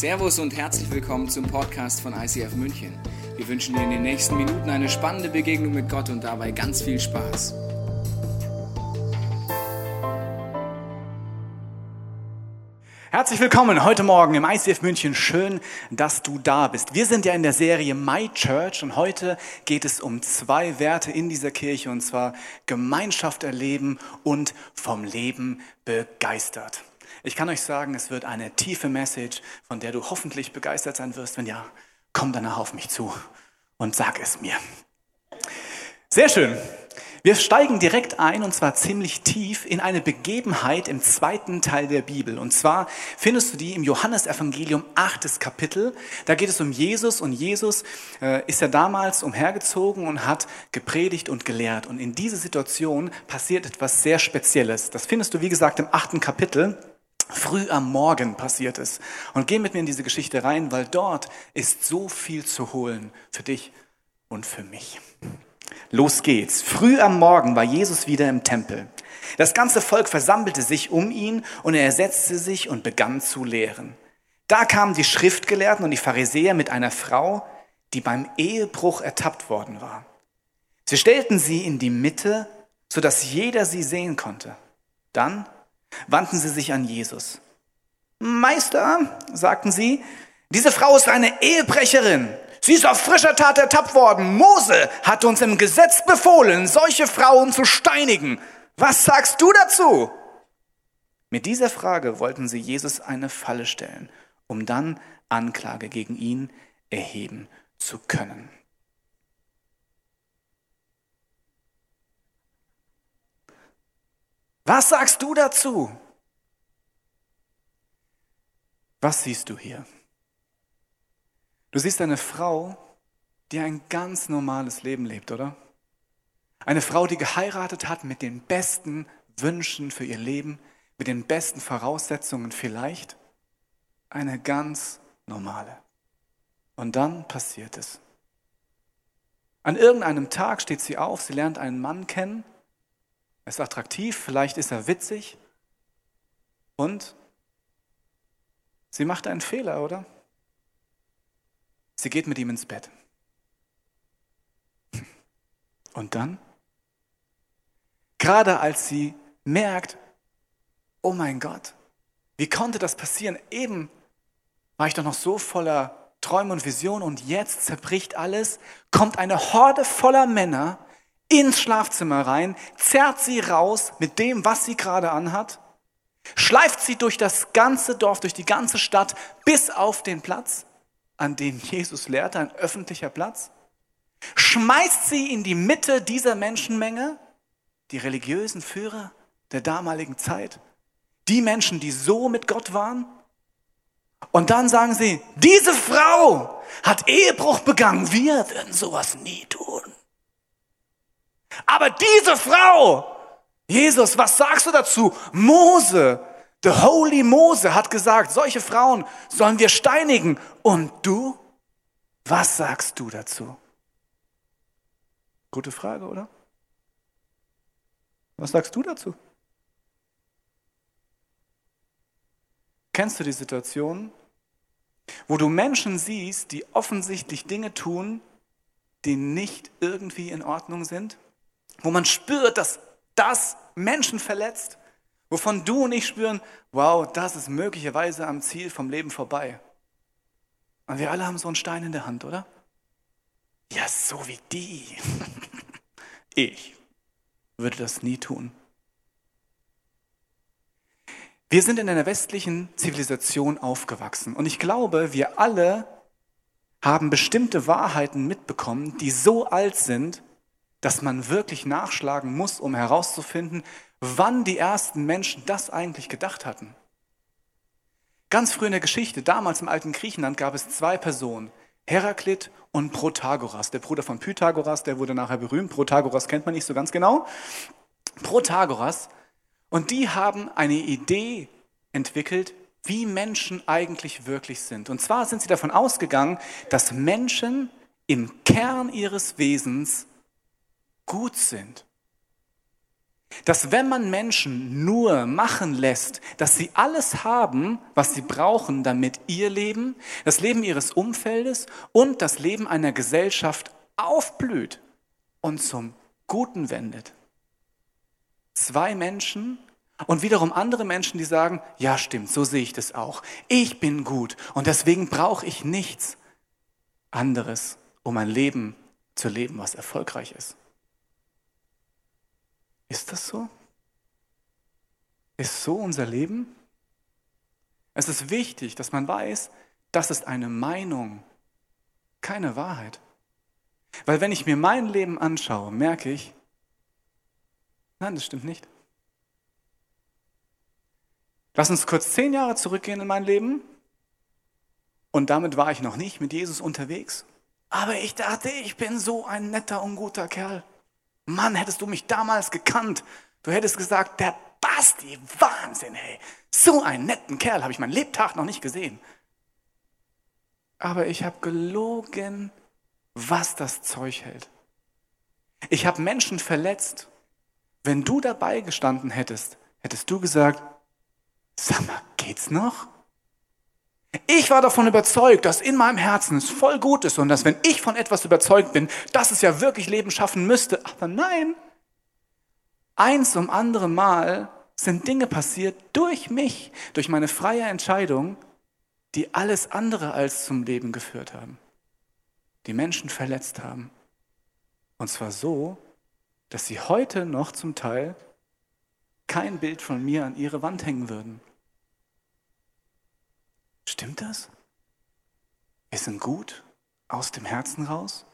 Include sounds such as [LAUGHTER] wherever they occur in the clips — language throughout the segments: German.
Servus und herzlich willkommen zum Podcast von ICF München. Wir wünschen dir in den nächsten Minuten eine spannende Begegnung mit Gott und dabei ganz viel Spaß. Herzlich willkommen heute Morgen im ICF München. Schön, dass du da bist. Wir sind ja in der Serie My Church und heute geht es um zwei Werte in dieser Kirche und zwar Gemeinschaft erleben und vom Leben begeistert. Ich kann euch sagen, es wird eine tiefe Message, von der du hoffentlich begeistert sein wirst. Wenn ja, komm danach auf mich zu und sag es mir. Sehr schön. Wir steigen direkt ein und zwar ziemlich tief in eine Begebenheit im zweiten Teil der Bibel. Und zwar findest du die im Johannesevangelium, achtes Kapitel. Da geht es um Jesus und Jesus äh, ist ja damals umhergezogen und hat gepredigt und gelehrt. Und in dieser Situation passiert etwas sehr Spezielles. Das findest du, wie gesagt, im achten Kapitel. Früh am Morgen passiert es. Und geh mit mir in diese Geschichte rein, weil dort ist so viel zu holen für dich und für mich. Los geht's. Früh am Morgen war Jesus wieder im Tempel. Das ganze Volk versammelte sich um ihn und er setzte sich und begann zu lehren. Da kamen die Schriftgelehrten und die Pharisäer mit einer Frau, die beim Ehebruch ertappt worden war. Sie stellten sie in die Mitte, sodass jeder sie sehen konnte. Dann wandten sie sich an Jesus. Meister, sagten sie, diese Frau ist eine Ehebrecherin. Sie ist auf frischer Tat ertappt worden. Mose hat uns im Gesetz befohlen, solche Frauen zu steinigen. Was sagst du dazu? Mit dieser Frage wollten sie Jesus eine Falle stellen, um dann Anklage gegen ihn erheben zu können. Was sagst du dazu? Was siehst du hier? Du siehst eine Frau, die ein ganz normales Leben lebt, oder? Eine Frau, die geheiratet hat mit den besten Wünschen für ihr Leben, mit den besten Voraussetzungen vielleicht. Eine ganz normale. Und dann passiert es. An irgendeinem Tag steht sie auf, sie lernt einen Mann kennen, er ist attraktiv, vielleicht ist er witzig und sie macht einen Fehler, oder? Sie geht mit ihm ins Bett. [LAUGHS] Und dann? Gerade als sie merkt, oh mein Gott, wie konnte das passieren? Eben war ich doch noch so voller Träume und Visionen und jetzt zerbricht alles, kommt eine Horde voller Männer ins Schlafzimmer rein, zerrt sie raus mit dem, was sie gerade anhat, schleift sie durch das ganze Dorf, durch die ganze Stadt bis auf den Platz an dem Jesus lehrte, ein öffentlicher Platz, schmeißt sie in die Mitte dieser Menschenmenge, die religiösen Führer der damaligen Zeit, die Menschen, die so mit Gott waren. Und dann sagen sie, diese Frau hat Ehebruch begangen, wir würden sowas nie tun. Aber diese Frau, Jesus, was sagst du dazu? Mose The Holy Mose hat gesagt, solche Frauen sollen wir steinigen. Und du? Was sagst du dazu? Gute Frage, oder? Was sagst du dazu? Kennst du die Situation, wo du Menschen siehst, die offensichtlich Dinge tun, die nicht irgendwie in Ordnung sind? Wo man spürt, dass das Menschen verletzt? Wovon du und ich spüren, wow, das ist möglicherweise am Ziel vom Leben vorbei. Und wir alle haben so einen Stein in der Hand, oder? Ja, so wie die. [LAUGHS] Ich würde das nie tun. Wir sind in einer westlichen Zivilisation aufgewachsen und ich glaube, wir alle haben bestimmte Wahrheiten mitbekommen, die so alt sind, dass man wirklich nachschlagen muss, um herauszufinden, wann die ersten Menschen das eigentlich gedacht hatten. Ganz früh in der Geschichte, damals im alten Griechenland, gab es zwei Personen, Heraklit und Protagoras, der Bruder von Pythagoras, der wurde nachher berühmt. Protagoras kennt man nicht so ganz genau. Protagoras. Und die haben eine Idee entwickelt, wie Menschen eigentlich wirklich sind. Und zwar sind sie davon ausgegangen, dass Menschen im Kern ihres Wesens gut sind. dass wenn man Menschen nur machen lässt, dass sie alles haben, was sie brauchen, damit ihr Leben, das Leben ihres Umfeldes und das Leben einer Gesellschaft aufblüht und zum Guten wendet. Zwei Menschen und wiederum andere Menschen, die sagen, ja stimmt, so sehe ich das auch. Ich bin gut und deswegen brauche ich nichts anderes, um ein Leben zu leben, was erfolgreich ist. Ist das so? Ist so unser Leben? Es ist wichtig, dass man weiß, das ist eine Meinung, keine Wahrheit. Weil wenn ich mir mein Leben anschaue, merke ich, nein, das stimmt nicht. Lass uns kurz zehn Jahre zurückgehen in mein Leben. Und damit war ich noch nicht mit Jesus unterwegs. Aber ich dachte, ich bin so ein netter und guter Kerl. Mann, hättest du mich damals gekannt. Du hättest gesagt, der Basti, Wahnsinn, hey. So einen netten Kerl habe ich meinen Lebtag noch nicht gesehen. Aber ich habe gelogen, was das Zeug hält. Ich habe Menschen verletzt. Wenn du dabei gestanden hättest, hättest du gesagt, sag mal, geht's noch? Ich war davon überzeugt, dass in meinem Herzen es voll gut ist und dass wenn ich von etwas überzeugt bin, dass es ja wirklich Leben schaffen müsste. Aber nein, eins um andere Mal sind Dinge passiert durch mich, durch meine freie Entscheidung, die alles andere als zum Leben geführt haben, die Menschen verletzt haben. Und zwar so, dass sie heute noch zum Teil kein Bild von mir an ihre Wand hängen würden. Stimmt das? Wir sind gut aus dem Herzen raus?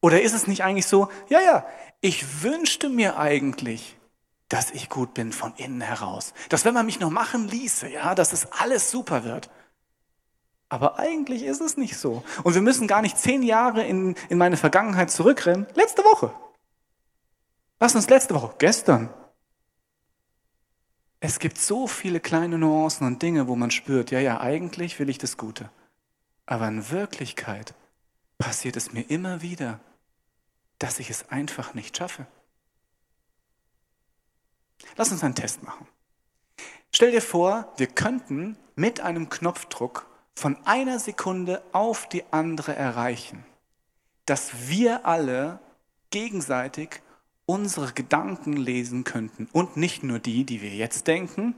Oder ist es nicht eigentlich so, ja, ja, ich wünschte mir eigentlich, dass ich gut bin von innen heraus. Dass wenn man mich noch machen ließe, ja, dass es alles super wird. Aber eigentlich ist es nicht so. Und wir müssen gar nicht zehn Jahre in, in meine Vergangenheit zurückrennen. Letzte Woche. Lass uns letzte Woche, gestern, es gibt so viele kleine Nuancen und Dinge, wo man spürt, ja, ja, eigentlich will ich das Gute. Aber in Wirklichkeit passiert es mir immer wieder, dass ich es einfach nicht schaffe. Lass uns einen Test machen. Stell dir vor, wir könnten mit einem Knopfdruck von einer Sekunde auf die andere erreichen, dass wir alle gegenseitig unsere Gedanken lesen könnten. Und nicht nur die, die wir jetzt denken,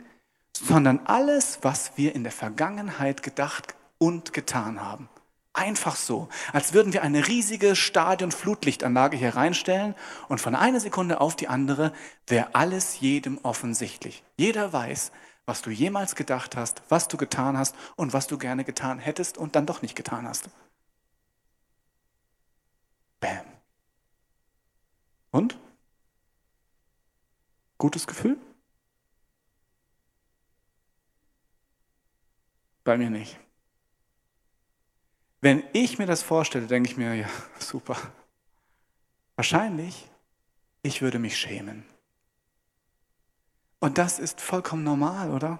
sondern alles, was wir in der Vergangenheit gedacht und getan haben. Einfach so, als würden wir eine riesige Stadion-Flutlichtanlage hier reinstellen und von einer Sekunde auf die andere wäre alles jedem offensichtlich. Jeder weiß, was du jemals gedacht hast, was du getan hast und was du gerne getan hättest und dann doch nicht getan hast. Bam. Und? Gutes Gefühl? Bei mir nicht. Wenn ich mir das vorstelle, denke ich mir, ja, [LAUGHS] super. Wahrscheinlich, ich würde mich schämen. Und das ist vollkommen normal, oder?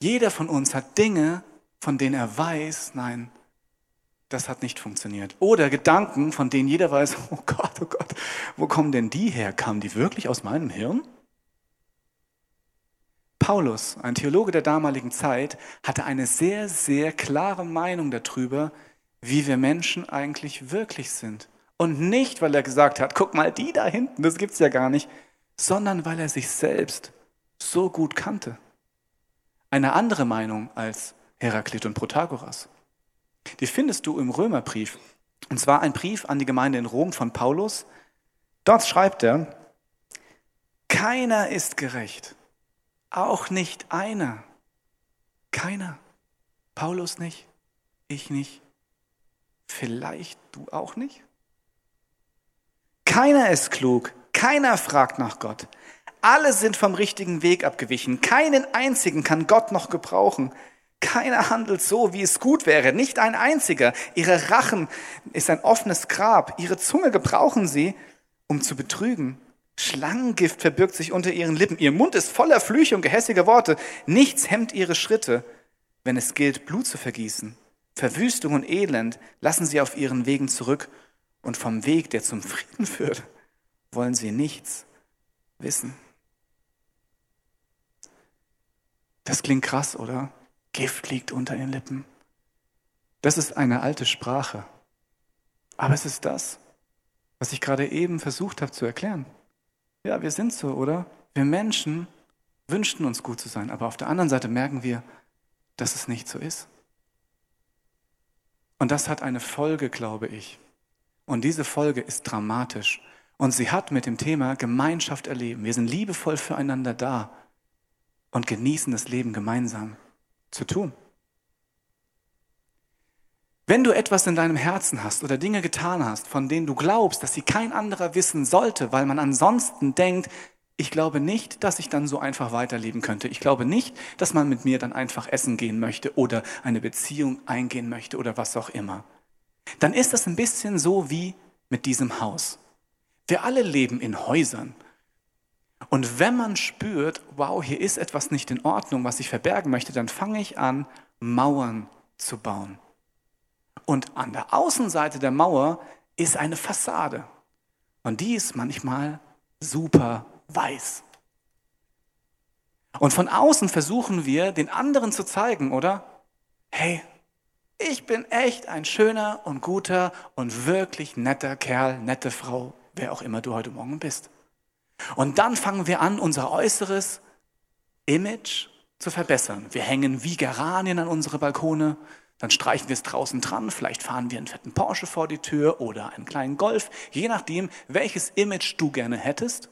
Jeder von uns hat Dinge, von denen er weiß, nein, das hat nicht funktioniert. Oder Gedanken, von denen jeder weiß, [LAUGHS] oh Gott, oh Gott, wo kommen denn die her? Kamen die wirklich aus meinem Hirn? Paulus, ein Theologe der damaligen Zeit, hatte eine sehr, sehr klare Meinung darüber, wie wir Menschen eigentlich wirklich sind. Und nicht, weil er gesagt hat, guck mal, die da hinten, das gibt's ja gar nicht, sondern weil er sich selbst so gut kannte. Eine andere Meinung als Heraklit und Protagoras. Die findest du im Römerbrief. Und zwar ein Brief an die Gemeinde in Rom von Paulus. Dort schreibt er, keiner ist gerecht, auch nicht einer. Keiner. Paulus nicht, ich nicht, vielleicht du auch nicht. Keiner ist klug, keiner fragt nach Gott. Alle sind vom richtigen Weg abgewichen. Keinen einzigen kann Gott noch gebrauchen. Keiner handelt so, wie es gut wäre, nicht ein einziger. Ihre Rachen ist ein offenes Grab. Ihre Zunge gebrauchen sie, um zu betrügen. Schlangengift verbirgt sich unter ihren Lippen. Ihr Mund ist voller Flüche und gehässige Worte. Nichts hemmt ihre Schritte, wenn es gilt, Blut zu vergießen. Verwüstung und Elend lassen sie auf ihren Wegen zurück. Und vom Weg, der zum Frieden führt, wollen sie nichts wissen. Das klingt krass, oder? Gift liegt unter ihren Lippen. Das ist eine alte Sprache. Aber es ist das, was ich gerade eben versucht habe zu erklären. Ja, wir sind so, oder? Wir Menschen wünschten uns gut zu sein, aber auf der anderen Seite merken wir, dass es nicht so ist. Und das hat eine Folge, glaube ich. Und diese Folge ist dramatisch. Und sie hat mit dem Thema Gemeinschaft erleben. Wir sind liebevoll füreinander da und genießen das Leben gemeinsam zu tun. Wenn du etwas in deinem Herzen hast oder Dinge getan hast, von denen du glaubst, dass sie kein anderer wissen sollte, weil man ansonsten denkt, ich glaube nicht, dass ich dann so einfach weiterleben könnte. Ich glaube nicht, dass man mit mir dann einfach essen gehen möchte oder eine Beziehung eingehen möchte oder was auch immer. Dann ist das ein bisschen so wie mit diesem Haus. Wir alle leben in Häusern. Und wenn man spürt, wow, hier ist etwas nicht in Ordnung, was ich verbergen möchte, dann fange ich an, Mauern zu bauen. Und an der Außenseite der Mauer ist eine Fassade. Und die ist manchmal super weiß. Und von außen versuchen wir, den anderen zu zeigen, oder? Hey, ich bin echt ein schöner und guter und wirklich netter Kerl, nette Frau, wer auch immer du heute Morgen bist. Und dann fangen wir an, unser äußeres Image zu verbessern. Wir hängen wie Geranien an unsere Balkone, dann streichen wir es draußen dran, vielleicht fahren wir einen fetten Porsche vor die Tür oder einen kleinen Golf, je nachdem, welches Image du gerne hättest.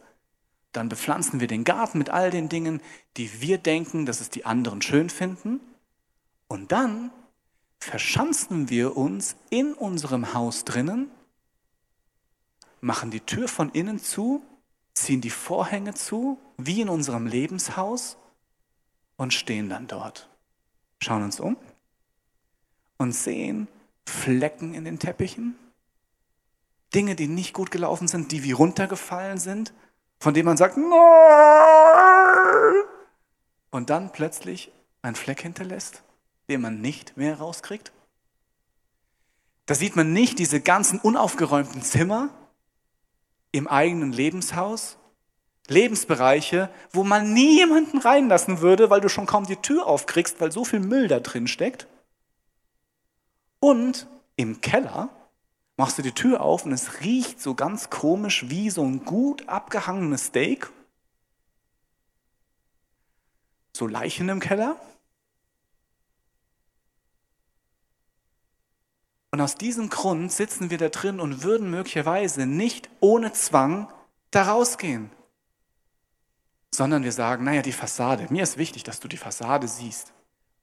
Dann bepflanzen wir den Garten mit all den Dingen, die wir denken, dass es die anderen schön finden. Und dann verschanzen wir uns in unserem Haus drinnen, machen die Tür von innen zu, ziehen die Vorhänge zu, wie in unserem Lebenshaus und stehen dann dort. Schauen uns um und sehen Flecken in den Teppichen, Dinge, die nicht gut gelaufen sind, die wie runtergefallen sind, von dem man sagt, Nein! und dann plötzlich ein Fleck hinterlässt, den man nicht mehr rauskriegt. Da sieht man nicht diese ganzen unaufgeräumten Zimmer im eigenen Lebenshaus, Lebensbereiche, wo man nie jemanden reinlassen würde, weil du schon kaum die Tür aufkriegst, weil so viel Müll da drin steckt. Und im Keller machst du die Tür auf und es riecht so ganz komisch wie so ein gut abgehangenes Steak. So Leichen im Keller. Und aus diesem Grund sitzen wir da drin und würden möglicherweise nicht ohne Zwang da rausgehen. Sondern wir sagen, naja, die Fassade, mir ist wichtig, dass du die Fassade siehst.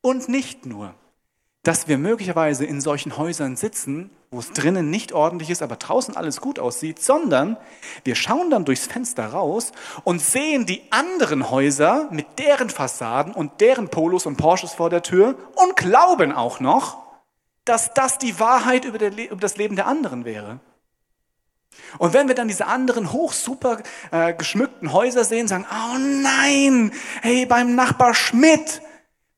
Und nicht nur dass wir möglicherweise in solchen Häusern sitzen, wo es drinnen nicht ordentlich ist, aber draußen alles gut aussieht, sondern wir schauen dann durchs Fenster raus und sehen die anderen Häuser mit deren Fassaden und deren Polos und Porsches vor der Tür und glauben auch noch, dass das die Wahrheit über, über das Leben der anderen wäre. Und wenn wir dann diese anderen hoch super äh, geschmückten Häuser sehen, sagen, oh nein, hey, beim Nachbar Schmidt,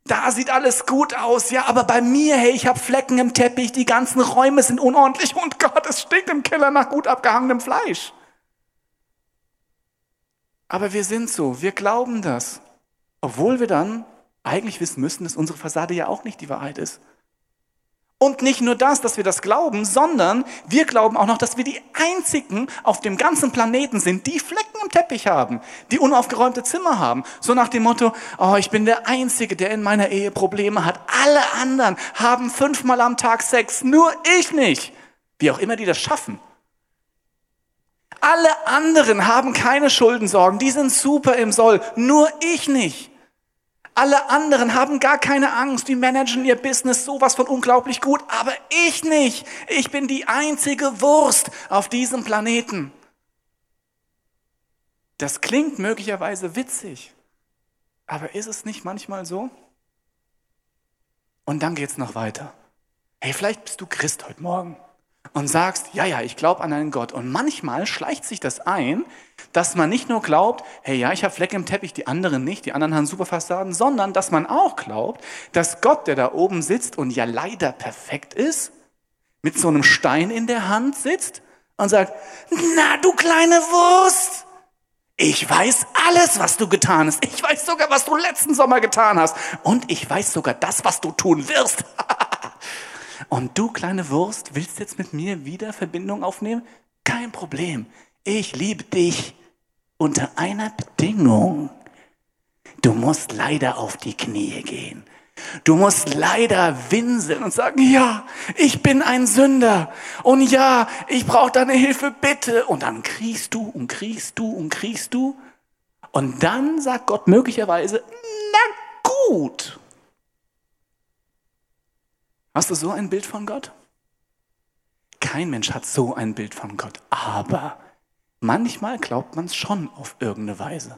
da sieht alles gut aus, ja, aber bei mir, hey, ich habe Flecken im Teppich, die ganzen Räume sind unordentlich und [LAUGHS] Gott, es stinkt im Keller nach gut abgehangenem Fleisch. Aber wir sind so, wir glauben das, obwohl wir dann eigentlich wissen müssen, dass unsere Fassade ja auch nicht die Wahrheit ist. Und nicht nur das, dass wir das glauben, sondern wir glauben auch noch, dass wir die einzigen auf dem ganzen Planeten sind, die Flecken im Teppich haben, die unaufgeräumte Zimmer haben. So nach dem Motto, oh, ich bin der Einzige, der in meiner Ehe Probleme hat. Alle anderen haben fünfmal am Tag Sex, nur ich nicht. Wie auch immer die das schaffen. Alle anderen haben keine Schuldensorgen, die sind super im Soll, nur ich nicht. Alle anderen haben gar keine Angst, die managen ihr Business sowas von unglaublich gut, aber ich nicht. Ich bin die einzige Wurst auf diesem Planeten. Das klingt möglicherweise witzig, aber ist es nicht manchmal so? Und dann geht's noch weiter. Hey, vielleicht bist du Christ heute Morgen und sagst, ja, ja, ich glaube an einen Gott. Und manchmal schleicht sich das ein, dass man nicht nur glaubt, hey, ja, ich habe Flecke im Teppich, die anderen nicht, die anderen haben super Fassaden, sondern dass man auch glaubt, dass Gott, der da oben sitzt und ja leider perfekt ist, mit so einem Stein in der Hand sitzt und sagt, na, du kleine Wurst, Ich weiß alles, was du getan hast. Ich weiß sogar, was du letzten Sommer getan hast. Und ich weiß sogar das, was du tun wirst. [LAUGHS] Und du, kleine Wurst, willst jetzt mit mir wieder Verbindung aufnehmen? Kein Problem. Ich liebe dich unter einer Bedingung. Du musst leider auf die Knie gehen. Du musst leider winseln und sagen, ja, ich bin ein Sünder. Und ja, ich brauche deine Hilfe, bitte. Und dann kriegst du und kriegst du und kriegst du. Und dann sagt Gott möglicherweise, na gut. Hast du so ein Bild von Gott? Kein Mensch hat so ein Bild von Gott. Aber manchmal glaubt man es schon auf irgendeine Weise.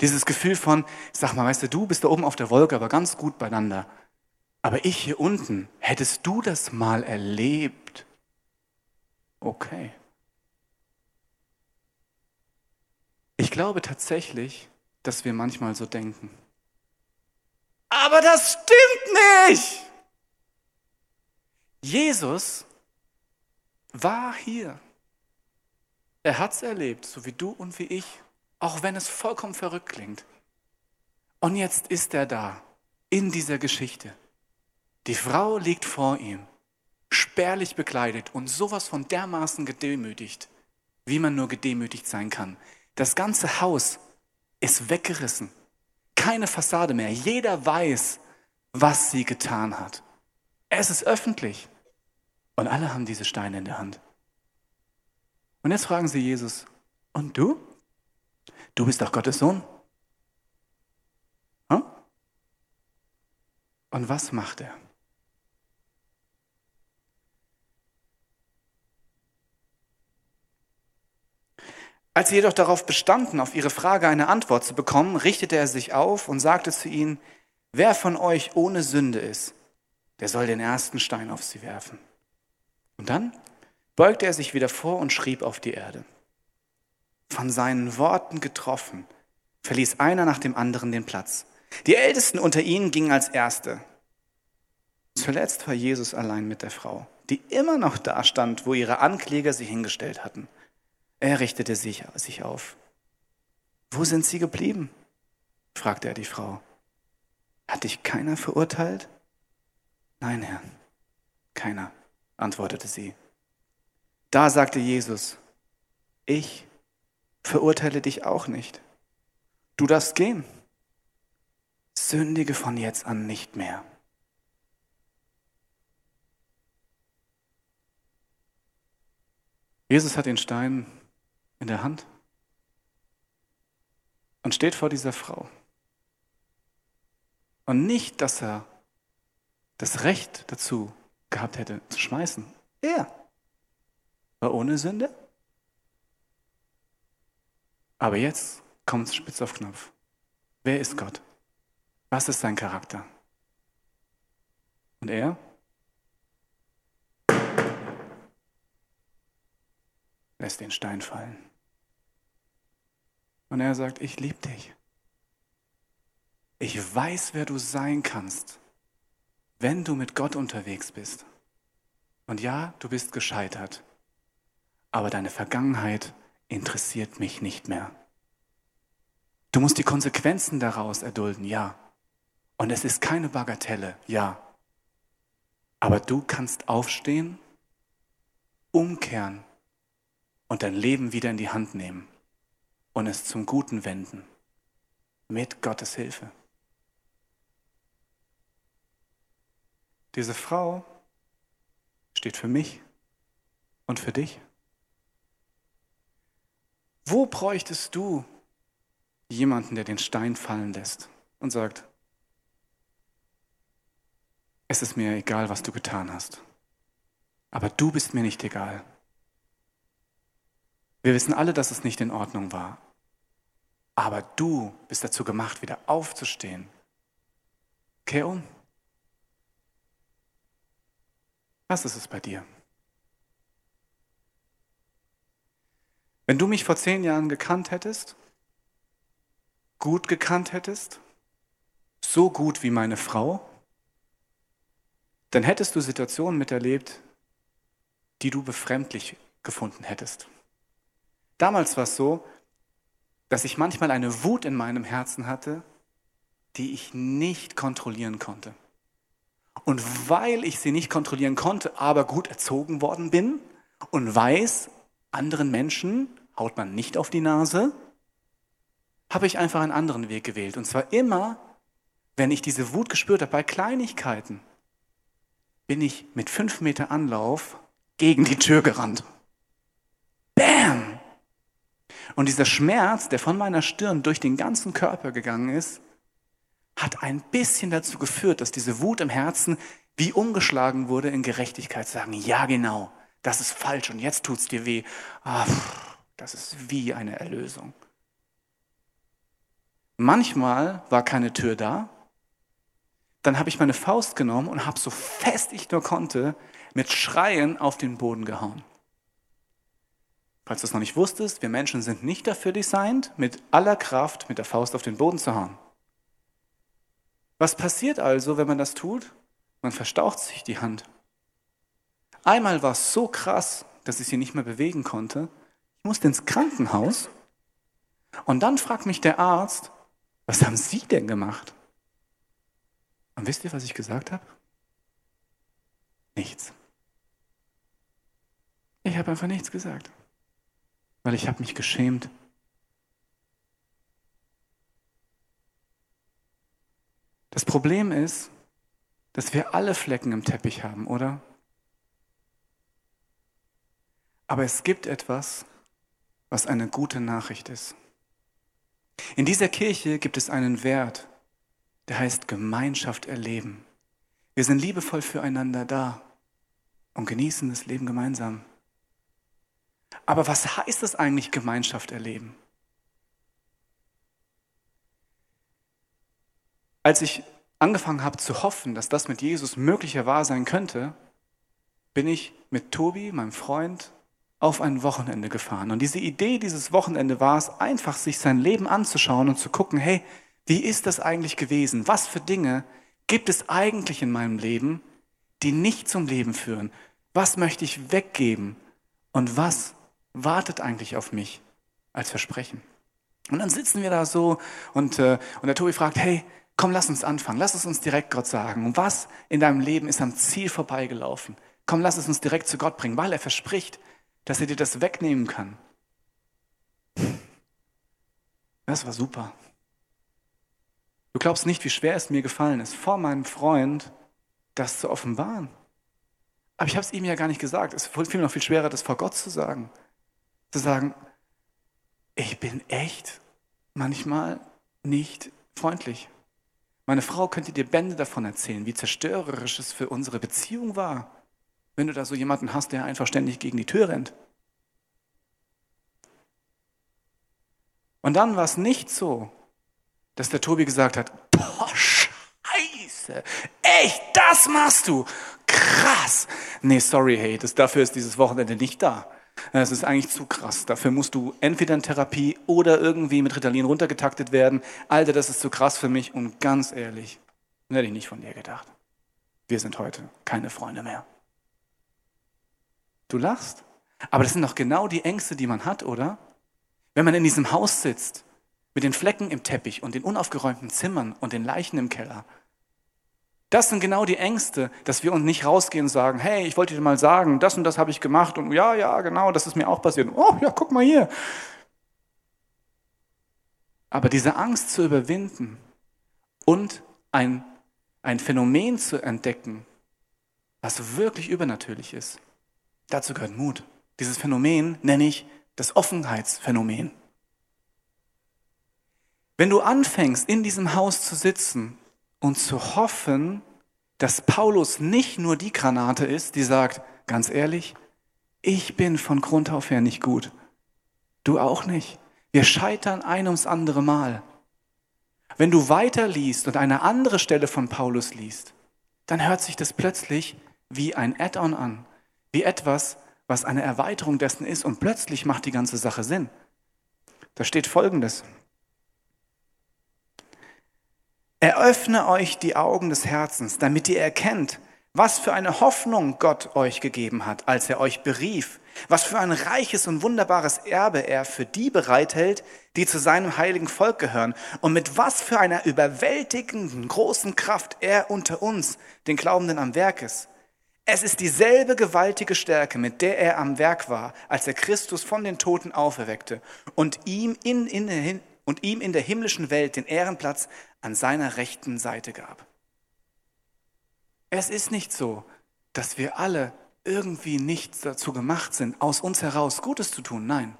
Dieses Gefühl von, sag mal, weißt du, du bist da oben auf der Wolke, aber ganz gut beieinander. Aber ich hier unten, hättest du das mal erlebt? Okay. Ich glaube tatsächlich, dass wir manchmal so denken. Aber das stimmt nicht! Jesus war hier. Er hat es erlebt, so wie du und wie ich auch wenn es vollkommen verrückt klingt. Und jetzt ist er da, in dieser Geschichte. Die Frau liegt vor ihm, spärlich bekleidet und sowas von dermaßen gedemütigt, wie man nur gedemütigt sein kann. Das ganze Haus ist weggerissen. Keine Fassade mehr. Jeder weiß, was sie getan hat. Es ist öffentlich. Und alle haben diese Steine in der Hand. Und jetzt fragen sie Jesus, und du? Du bist doch Gottes Sohn. Hm? Und was macht er? Als sie jedoch darauf bestanden, auf ihre Frage eine Antwort zu bekommen, richtete er sich auf und sagte zu ihnen, wer von euch ohne Sünde ist, der soll den ersten Stein auf sie werfen. Und dann beugte er sich wieder vor und schrieb auf die Erde. Von seinen Worten getroffen, verließ einer nach dem anderen den Platz. Die Ältesten unter ihnen gingen als Erste. Zuletzt war Jesus allein mit der Frau, die immer noch da stand, wo ihre Ankläger sie hingestellt hatten. Er richtete sich, sich auf. Wo sind sie geblieben? fragte er die Frau. Hat dich keiner verurteilt? Nein, Herr, keiner, antwortete sie. Da sagte Jesus, ich verurteile dich auch nicht. Du darfst gehen. Sündige von jetzt an nicht mehr. Jesus hat den Stein in der Hand und steht vor dieser Frau. Und nicht, dass er das Recht dazu gehabt hätte, zu schmeißen. Er war ohne Sünde. Aber jetzt kommt es spitz auf Knopf. Wer ist Gott? Was ist sein Charakter? Und er? Lässt den Stein fallen. Und er sagt, ich liebe dich. Ich weiß, wer du sein kannst, wenn du mit Gott unterwegs bist. Und ja, du bist gescheitert, aber deine Vergangenheit interessiert mich nicht mehr. Du musst die Konsequenzen daraus erdulden, ja. Und es ist keine Bagatelle, ja. Aber du kannst aufstehen, umkehren und dein Leben wieder in die Hand nehmen und es zum Guten wenden. Mit Gottes Hilfe. Diese Frau steht für mich und für dich. Wo bräuchtest du jemanden, der den Stein fallen lässt und sagt, es ist mir egal, was du getan hast, aber du bist mir nicht egal. Wir wissen alle, dass es nicht in Ordnung war, aber du bist dazu gemacht, wieder aufzustehen. Kehr um. Was ist es bei dir? Wenn du mich vor zehn Jahren gekannt hättest, gut gekannt hättest, so gut wie meine Frau, dann hättest du Situationen miterlebt, die du befremdlich gefunden hättest. Damals war es so, dass ich manchmal eine Wut in meinem Herzen hatte, die ich nicht kontrollieren konnte. Und weil ich sie nicht kontrollieren konnte, aber gut erzogen worden bin und weiß, anderen Menschen haut man nicht auf die Nase, habe ich einfach einen anderen Weg gewählt. Und zwar immer, wenn ich diese Wut gespürt habe bei Kleinigkeiten, bin ich mit fünf Meter Anlauf gegen die Tür gerannt. Bam! Und dieser Schmerz, der von meiner Stirn durch den ganzen Körper gegangen ist, hat ein bisschen dazu geführt, dass diese Wut im Herzen wie umgeschlagen wurde in Gerechtigkeit. Sagen, ja genau, das ist falsch und jetzt tut's dir weh. Ah, das ist wie eine Erlösung. Manchmal war keine Tür da. Dann habe ich meine Faust genommen und habe so fest ich nur konnte mit Schreien auf den Boden gehauen. Falls du es noch nicht wusstest, wir Menschen sind nicht dafür designt, mit aller Kraft mit der Faust auf den Boden zu hauen. Was passiert also, wenn man das tut? Man verstaucht sich die Hand. Einmal war es so krass, dass ich sie nicht mehr bewegen konnte. Ich musste ins Krankenhaus. Und dann fragt mich der Arzt, was haben Sie denn gemacht? Und wisst ihr, was ich gesagt habe? Nichts. Ich habe einfach nichts gesagt, weil ich habe mich geschämt. Das Problem ist, dass wir alle Flecken im Teppich haben, oder? Aber es gibt etwas, was eine gute Nachricht ist. In dieser Kirche gibt es einen Wert, der heißt Gemeinschaft erleben. Wir sind liebevoll füreinander da und genießen das Leben gemeinsam. Aber was heißt es eigentlich Gemeinschaft erleben? Als ich angefangen habe zu hoffen, dass das mit Jesus möglicher wahr sein könnte, bin ich mit Tobi, meinem Freund, auf ein Wochenende gefahren. Und diese Idee dieses Wochenende war es, einfach sich sein Leben anzuschauen und zu gucken, hey, wie ist das eigentlich gewesen? Was für Dinge gibt es eigentlich in meinem Leben, die nicht zum Leben führen? Was möchte ich weggeben? Und was wartet eigentlich auf mich als Versprechen? Und dann sitzen wir da so und, äh, und der Tobi fragt, hey, komm, lass uns anfangen. Lass es uns direkt Gott sagen. Und was in deinem Leben ist am Ziel vorbeigelaufen? Komm, lass es uns direkt zu Gott bringen, weil er verspricht, dass er dir das wegnehmen kann. Das war super. Du glaubst nicht, wie schwer es mir gefallen ist, vor meinem Freund das zu offenbaren. Aber ich habe es ihm ja gar nicht gesagt. Es ist viel noch viel schwerer, das vor Gott zu sagen. Zu sagen, ich bin echt manchmal nicht freundlich. Meine Frau könnte dir Bände davon erzählen, wie zerstörerisch es für unsere Beziehung war, wenn du da so jemanden hast, der einfach ständig gegen die Tür rennt. Und dann war es nicht so, dass der Tobi gesagt hat, boah, scheiße, echt, das machst du, krass. Nee, sorry, hey, das, dafür ist dieses Wochenende nicht da. Es ist eigentlich zu krass. Dafür musst du entweder in Therapie oder irgendwie mit Ritalin runtergetaktet werden. Alter, das ist zu krass für mich und ganz ehrlich, hätte ich nicht von dir gedacht. Wir sind heute keine Freunde mehr. Du lachst. Aber das sind doch genau die Ängste, die man hat, oder? Wenn man in diesem Haus sitzt, mit den Flecken im Teppich und den unaufgeräumten Zimmern und den Leichen im Keller. Das sind genau die Ängste, dass wir uns nicht rausgehen und sagen, hey, ich wollte dir mal sagen, das und das habe ich gemacht und ja, ja, genau, das ist mir auch passiert. Oh, ja, guck mal hier. Aber diese Angst zu überwinden und ein, ein Phänomen zu entdecken, was wirklich übernatürlich ist, Dazu gehört Mut. Dieses Phänomen nenne ich das Offenheitsphänomen. Wenn du anfängst, in diesem Haus zu sitzen und zu hoffen, dass Paulus nicht nur die Granate ist, die sagt, ganz ehrlich, ich bin von Grund auf her nicht gut. Du auch nicht. Wir scheitern ein ums andere Mal. Wenn du weiter liest und eine andere Stelle von Paulus liest, dann hört sich das plötzlich wie ein Add-on an wie etwas, was eine Erweiterung dessen ist und plötzlich macht die ganze Sache Sinn. Da steht Folgendes. Eröffne euch die Augen des Herzens, damit ihr erkennt, Was für eine Hoffnung Gott euch gegeben hat, als er euch berief. Was für ein reiches und wunderbares Erbe er für die bereithält, die zu seinem heiligen Volk gehören. Und mit was für einer überwältigenden großen Kraft er unter uns, den Glaubenden, am Werk ist. Es ist dieselbe gewaltige Stärke, mit der er am Werk war, als er Christus von den Toten auferweckte und ihm in, in, und ihm in der himmlischen Welt den Ehrenplatz an seiner rechten Seite gab. Es ist nicht so, dass wir alle irgendwie nicht dazu gemacht sind, aus uns heraus Gutes zu tun. Nein.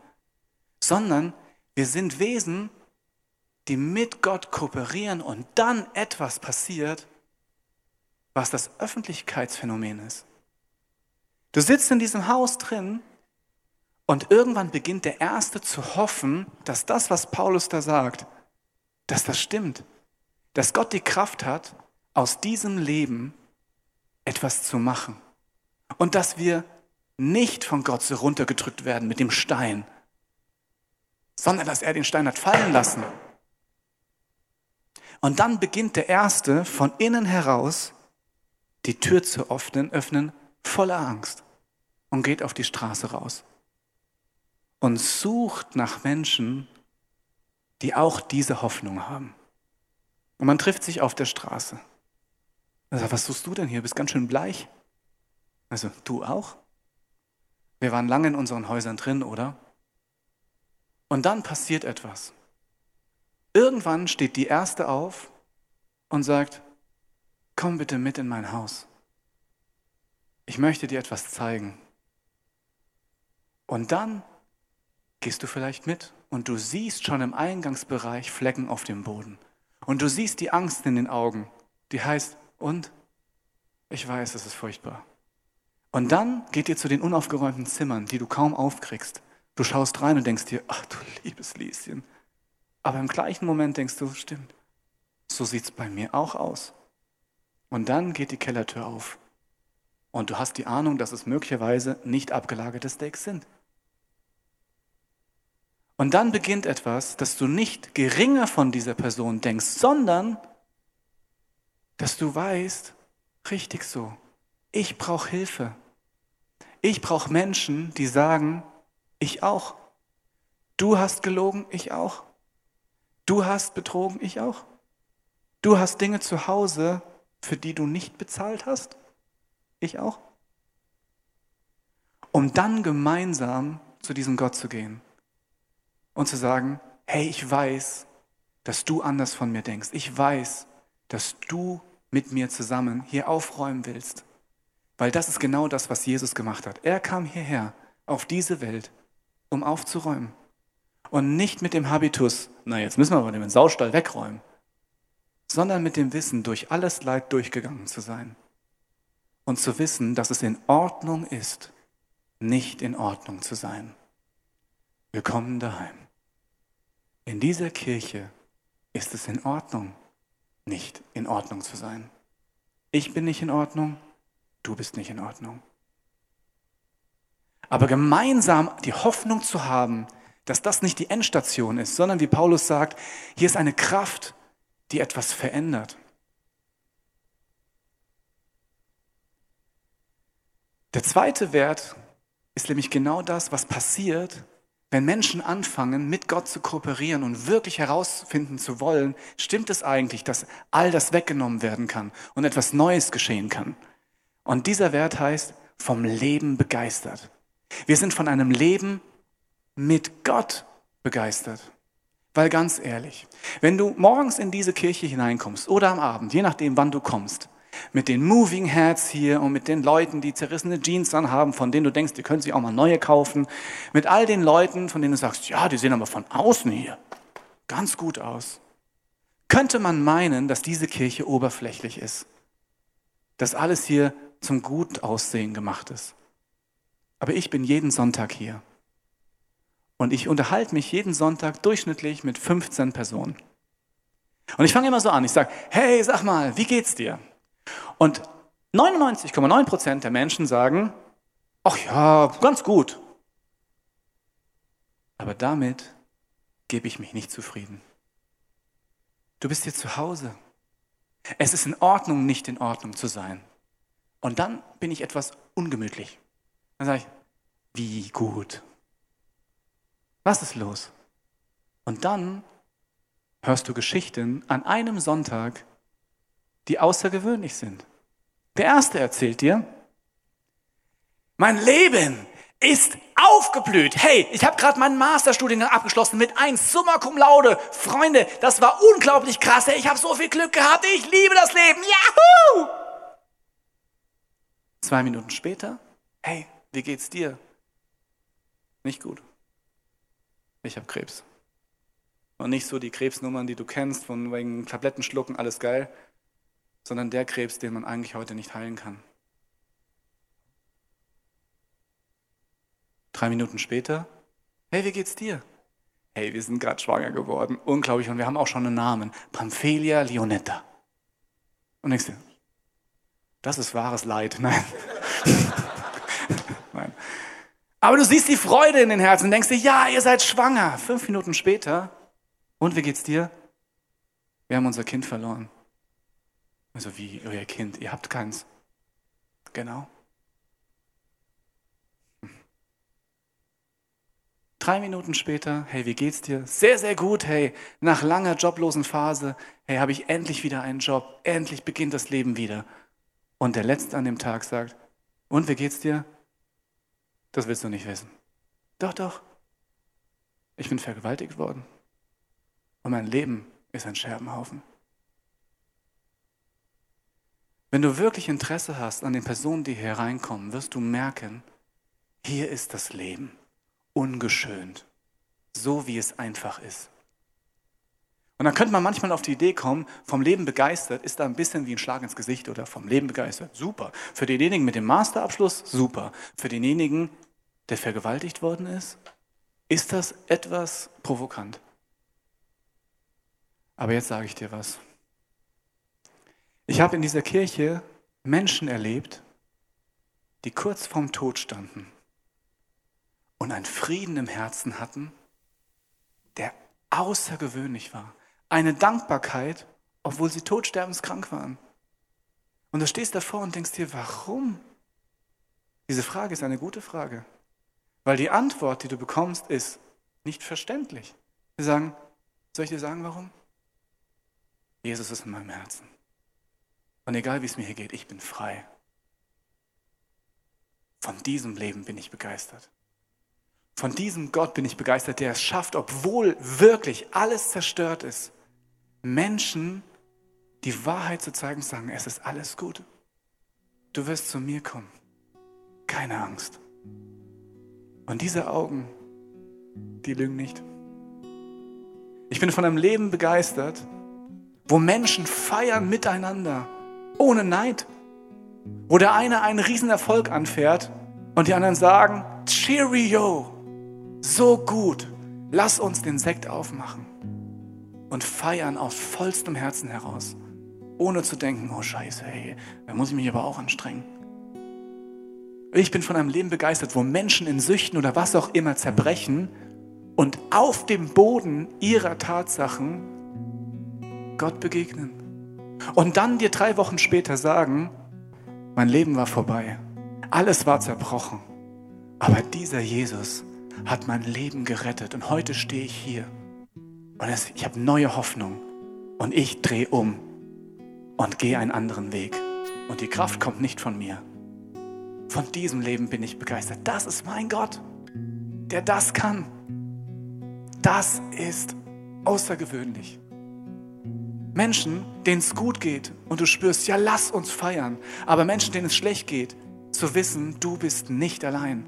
Sondern wir sind Wesen, die mit Gott kooperieren und dann etwas passiert, was das Öffentlichkeitsphänomen ist. Du sitzt in diesem Haus drin und irgendwann beginnt der Erste zu hoffen, dass das, was Paulus da sagt, dass das stimmt. Dass Gott die Kraft hat, aus diesem Leben etwas zu machen. Und dass wir nicht von Gott so runtergedrückt werden mit dem Stein, sondern dass er den Stein hat fallen lassen. Und dann beginnt der Erste von innen heraus die Tür zu öffnen, öffnen voller Angst und geht auf die Straße raus und sucht nach Menschen, die auch diese Hoffnung haben. Und man trifft sich auf der Straße. Also, was suchst du denn hier? Du bist ganz schön bleich. Also, du auch? Wir waren lange in unseren Häusern drin, oder? Und dann passiert etwas. Irgendwann steht die Erste auf und sagt, komm bitte mit in mein Haus. Ich möchte dir etwas zeigen. Und dann gehst du vielleicht mit und du siehst schon im Eingangsbereich Flecken auf dem Boden. Und du siehst die Angst in den Augen, die heißt, und? Ich weiß, es ist furchtbar. Und dann geht ihr zu den unaufgeräumten Zimmern, die du kaum aufkriegst. Du schaust rein und denkst dir, ach du liebes Lieschen. Aber im gleichen Moment denkst du, stimmt, so sieht's bei mir auch aus. Und dann geht die Kellertür auf. Und du hast die Ahnung, dass es möglicherweise nicht abgelagerte Steaks sind. Und dann beginnt etwas, dass du nicht geringer von dieser Person denkst, sondern dass du weißt, richtig so, ich brauche Hilfe. Ich brauche Menschen, die sagen, ich auch. Du hast gelogen, ich auch. Du hast betrogen, ich auch. Du hast Dinge zu Hause, für die du nicht bezahlt hast, ich auch. Um dann gemeinsam zu diesem Gott zu gehen und zu sagen, hey, ich weiß, dass du anders von mir denkst. Ich weiß, dass du mit mir zusammen hier aufräumen willst. Weil das ist genau das, was Jesus gemacht hat. Er kam hierher auf diese Welt, um aufzuräumen. Und nicht mit dem Habitus, na jetzt müssen wir aber den Saustall wegräumen, sondern mit dem Wissen, durch alles Leid durchgegangen zu sein. Und zu wissen, dass es in Ordnung ist, nicht in Ordnung zu sein. Willkommen daheim. In dieser Kirche ist es in Ordnung, nicht in Ordnung zu sein. Ich bin nicht in Ordnung, du bist nicht in Ordnung. Aber gemeinsam die Hoffnung zu haben, dass das nicht die Endstation ist, sondern wie Paulus sagt, hier ist eine Kraft, die etwas verändert. Der zweite Wert ist nämlich genau das, was passiert, wenn Menschen anfangen, mit Gott zu kooperieren und wirklich herausfinden zu wollen, stimmt es eigentlich, dass all das weggenommen werden kann und etwas Neues geschehen kann. Und dieser Wert heißt, vom Leben begeistert. Wir sind von einem Leben mit Gott begeistert. Weil ganz ehrlich, wenn du morgens in diese Kirche hineinkommst oder am Abend, je nachdem, wann du kommst, mit den Moving Heads hier und mit den Leuten, die zerrissene Jeans anhaben, von denen du denkst, die können sich auch mal neue kaufen. Mit all den Leuten, von denen du sagst, ja, die sehen aber von außen hier ganz gut aus. Könnte man meinen, dass diese Kirche oberflächlich ist. Dass alles hier zum Gutaussehen gemacht ist. Aber ich bin jeden Sonntag hier. Und ich unterhalte mich jeden Sonntag durchschnittlich mit 15 Personen. Und ich fange immer so an. Ich sage, hey, sag mal, wie geht's dir? Und 99,9 Prozent der Menschen sagen, ach ja, ganz gut. Aber damit gebe ich mich nicht zufrieden. Du bist hier zu Hause. Es ist in Ordnung, nicht in Ordnung zu sein. Und dann bin ich etwas ungemütlich. Dann sage ich, wie gut. Was ist los? Und dann hörst du Geschichten an einem Sonntag, die außergewöhnlich sind. Der erste erzählt dir, mein Leben ist aufgeblüht. Hey, ich habe gerade meinen Masterstudiengang abgeschlossen mit 1 Summa Cum Laude. Freunde, das war unglaublich krass. Ich habe so viel Glück gehabt. Ich liebe das Leben. Yahoo! Zwei Minuten später, hey, wie geht's dir? Nicht gut. Ich habe Krebs. Und nicht so die Krebsnummern, die du kennst, von wegen Tabletten schlucken, alles geil, sondern der Krebs, den man eigentlich heute nicht heilen kann. Drei Minuten später, hey, wie geht's dir? Hey, wir sind gerade schwanger geworden. Unglaublich. Und wir haben auch schon einen Namen. Pamphelia Leonetta. Und denkst du, das ist wahres Leid. [LAUGHS] Nein. Nein. Aber du siehst die Freude in den Herzen und denkst dir, ja, ihr seid schwanger. Fünf Minuten später, und wie geht's dir? Wir haben unser Kind verloren. Also wie euer Kind? Ihr habt keins. Genau. Drei Minuten später, hey, wie geht's dir? Sehr, sehr gut, hey. Nach langer joblosen Phase, hey, habe ich endlich wieder einen Job. Endlich beginnt das Leben wieder. Und der Letzte an dem Tag sagt, und wie geht's dir? Das willst du nicht wissen. Doch, doch. Ich bin vergewaltigt worden. Und mein Leben ist ein Scherbenhaufen. Wenn du wirklich Interesse hast an den Personen, die hier reinkommen, wirst du merken, hier ist das Leben ungeschönt, so wie es einfach ist. Und dann könnte man manchmal auf die Idee kommen, vom Leben begeistert ist da ein bisschen wie ein Schlag ins Gesicht oder vom Leben begeistert, super. Für denjenigen mit dem Masterabschluss, super. Für denjenigen, der vergewaltigt worden ist, ist das etwas provokant. Aber jetzt sage ich dir was. Ich habe in dieser Kirche Menschen erlebt, die kurz vorm Tod standen und einen Frieden im Herzen hatten, der außergewöhnlich war. Eine Dankbarkeit, obwohl sie todsterbenskrank waren. Und du stehst davor und denkst dir, warum? Diese Frage ist eine gute Frage. Weil die Antwort, die du bekommst, ist nicht verständlich. Wir sagen, soll ich dir sagen, warum? Jesus ist in meinem Herzen. Und egal wie es mir hier geht, ich bin frei. Von diesem Leben bin ich begeistert. Von diesem Gott bin ich begeistert, der es schafft, obwohl wirklich alles zerstört ist, Menschen die Wahrheit zu zeigen, sagen, es ist alles gut. Du wirst zu mir kommen. Keine Angst. Und diese Augen, die lügen nicht. Ich bin von einem Leben begeistert, wo Menschen feiern miteinander, ohne Neid. Wo der eine einen Riesenerfolg anfährt und die anderen sagen, Cheerio, so gut, lass uns den Sekt aufmachen und feiern aus vollstem Herzen heraus, ohne zu denken, oh scheiße, hey, da muss ich mich aber auch anstrengen. Ich bin von einem Leben begeistert, wo Menschen in Süchten oder was auch immer zerbrechen und auf dem Boden ihrer Tatsachen Gott begegnen. Und dann dir drei Wochen später sagen, mein Leben war vorbei, alles war zerbrochen, aber dieser Jesus hat mein Leben gerettet und heute stehe ich hier und ich habe neue Hoffnung und ich drehe um und gehe einen anderen Weg und die Kraft kommt nicht von mir. Von diesem Leben bin ich begeistert. Das ist mein Gott, der das kann. Das ist außergewöhnlich. Menschen, denen es gut geht und du spürst, ja, lass uns feiern. Aber Menschen, denen es schlecht geht, zu wissen, du bist nicht allein.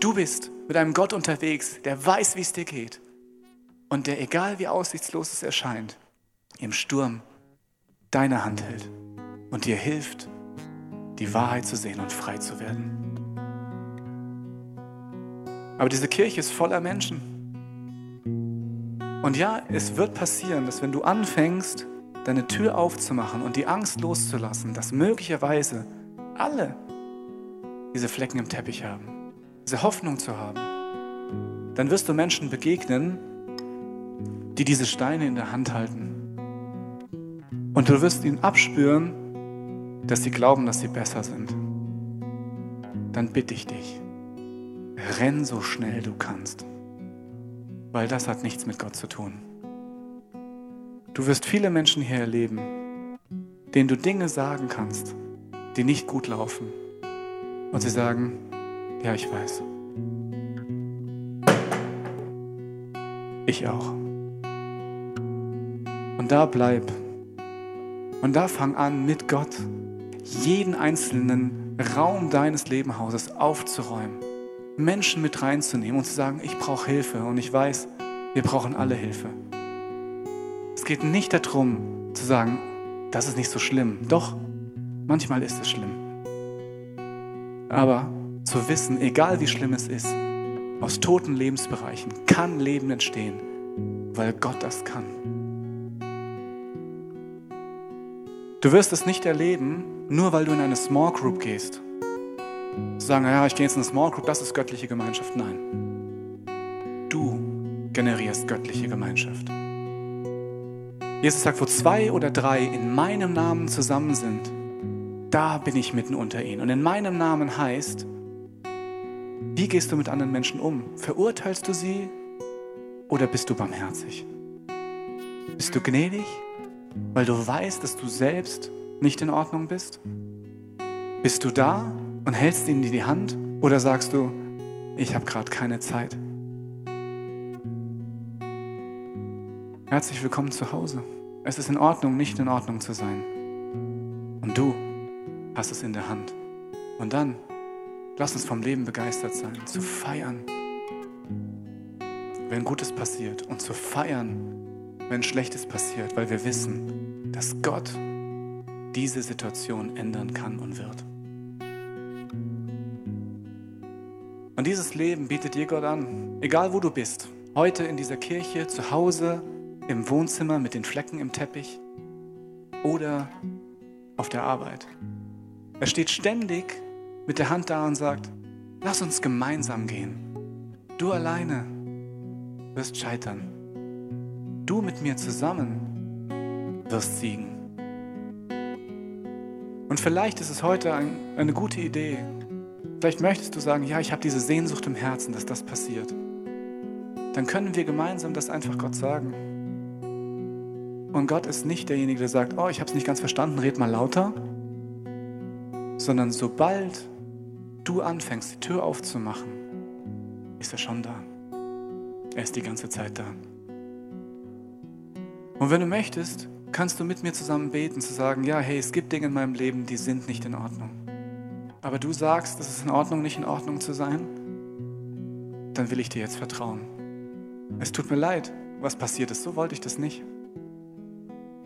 Du bist mit einem Gott unterwegs, der weiß, wie es dir geht und der, egal wie aussichtslos es erscheint, im Sturm deine Hand hält und dir hilft, die Wahrheit zu sehen und frei zu werden. Aber diese Kirche ist voller Menschen. Und ja, es wird passieren, dass wenn du anfängst, deine Tür aufzumachen und die Angst loszulassen, dass möglicherweise alle diese Flecken im Teppich haben diese Hoffnung zu haben, dann wirst du Menschen begegnen, die diese Steine in der Hand halten. Und du wirst ihn abspüren, dass sie glauben, dass sie besser sind, dann bitte ich dich, renn so schnell du kannst, weil das hat nichts mit Gott zu tun. Du wirst viele Menschen hier erleben, denen du Dinge sagen kannst, die nicht gut laufen. Und sie sagen, ja, ich weiß. Ich auch. Und da bleib. Und da fang an, mit Gott jeden einzelnen Raum deines Lebenhauses aufzuräumen, Menschen mit reinzunehmen und zu sagen, ich brauche Hilfe und ich weiß, wir brauchen alle Hilfe. Es geht nicht darum zu sagen, das ist nicht so schlimm. Doch, manchmal ist es schlimm. Aber zu wissen, egal wie schlimm es ist, aus toten Lebensbereichen kann Leben entstehen, weil Gott das kann. Du wirst es nicht erleben, nur weil du in eine Small Group gehst. Zu sagen, ja, ich gehe jetzt in eine Small Group, das ist göttliche Gemeinschaft. Nein. Du generierst göttliche Gemeinschaft. Jesus sagt, wo zwei oder drei in meinem Namen zusammen sind, da bin ich mitten unter ihnen. Und in meinem Namen heißt, wie gehst du mit anderen Menschen um? Verurteilst du sie oder bist du barmherzig? Bist du gnädig weil du weißt, dass du selbst nicht in Ordnung bist? Bist du da und hältst ihnen die Hand oder sagst du, ich habe gerade keine Zeit? Herzlich willkommen zu Hause. Es ist in Ordnung, nicht in Ordnung zu sein. Und du hast es in der Hand. Und dann lass uns vom Leben begeistert sein, zu feiern, wenn Gutes passiert und zu feiern, wenn Schlechtes passiert, weil wir wissen, dass Gott diese Situation ändern kann und wird. Dieses Leben bietet dir Gott an, egal wo du bist. Heute in dieser Kirche, zu Hause, im Wohnzimmer mit den Flecken im Teppich oder auf der Arbeit. Er steht ständig mit der Hand da und sagt, lass uns gemeinsam gehen. Du alleine wirst scheitern du mit mir zusammen wirst siegen. Und vielleicht ist es heute ein, eine gute Idee. Vielleicht möchtest du sagen, ja, ich habe diese Sehnsucht im Herzen, dass das passiert. Dann können wir gemeinsam das einfach Gott sagen. Und Gott ist nicht derjenige, der sagt, oh, ich habe es nicht ganz verstanden, red mal lauter. Sondern sobald du anfängst, die Tür aufzumachen, ist er schon da. Er ist die ganze Zeit da. Und wenn du möchtest, kannst du mit mir zusammen beten, zu sagen, ja, hey, es gibt Dinge in meinem Leben, die sind nicht in Ordnung. Aber du sagst, es ist in Ordnung, nicht in Ordnung zu sein, dann will ich dir jetzt vertrauen. Es tut mir leid, was passiert ist, so wollte ich das nicht.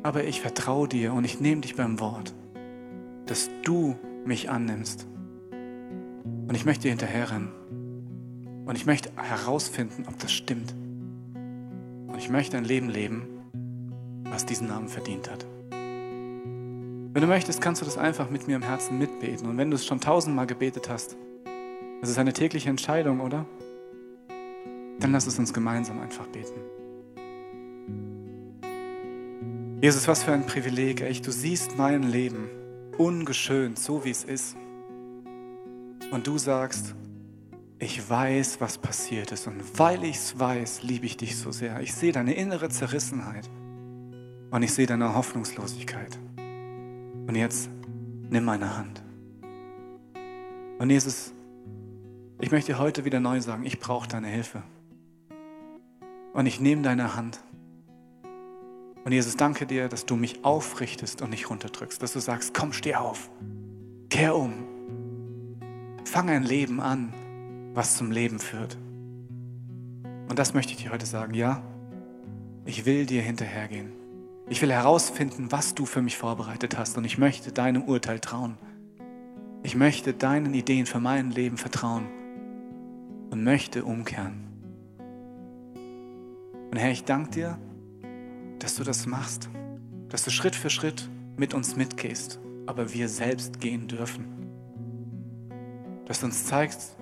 Aber ich vertraue dir und ich nehme dich beim Wort, dass du mich annimmst. Und ich möchte dir hinterherrennen. Und ich möchte herausfinden, ob das stimmt. Und ich möchte ein Leben leben, was diesen Namen verdient hat. Wenn du möchtest, kannst du das einfach mit mir im Herzen mitbeten. Und wenn du es schon tausendmal gebetet hast, das ist eine tägliche Entscheidung, oder? Dann lass es uns gemeinsam einfach beten. Jesus, was für ein Privileg, echt. Du siehst mein Leben ungeschönt, so wie es ist. Und du sagst, ich weiß, was passiert ist. Und weil ich es weiß, liebe ich dich so sehr. Ich sehe deine innere Zerrissenheit. Und ich sehe deine Hoffnungslosigkeit. Und jetzt nimm meine Hand. Und Jesus, ich möchte heute wieder neu sagen, ich brauche deine Hilfe. Und ich nehme deine Hand. Und Jesus, danke dir, dass du mich aufrichtest und nicht runterdrückst, dass du sagst, komm, steh auf, kehr um, fang ein Leben an, was zum Leben führt. Und das möchte ich dir heute sagen, ja, ich will dir hinterhergehen. Ich will herausfinden, was du für mich vorbereitet hast und ich möchte deinem Urteil trauen. Ich möchte deinen Ideen für mein Leben vertrauen und möchte umkehren. Und Herr, ich danke dir, dass du das machst, dass du Schritt für Schritt mit uns mitgehst, aber wir selbst gehen dürfen. Dass du uns zeigst,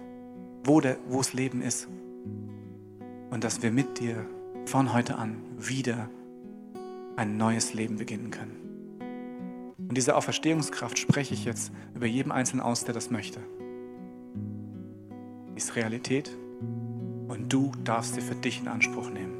wo, das Leben ist und dass wir mit dir von heute an wieder ein neues Leben beginnen können. Und diese Auferstehungskraft spreche ich jetzt über jedem Einzelnen aus, der das möchte. Ist Realität und du darfst sie für dich in Anspruch nehmen.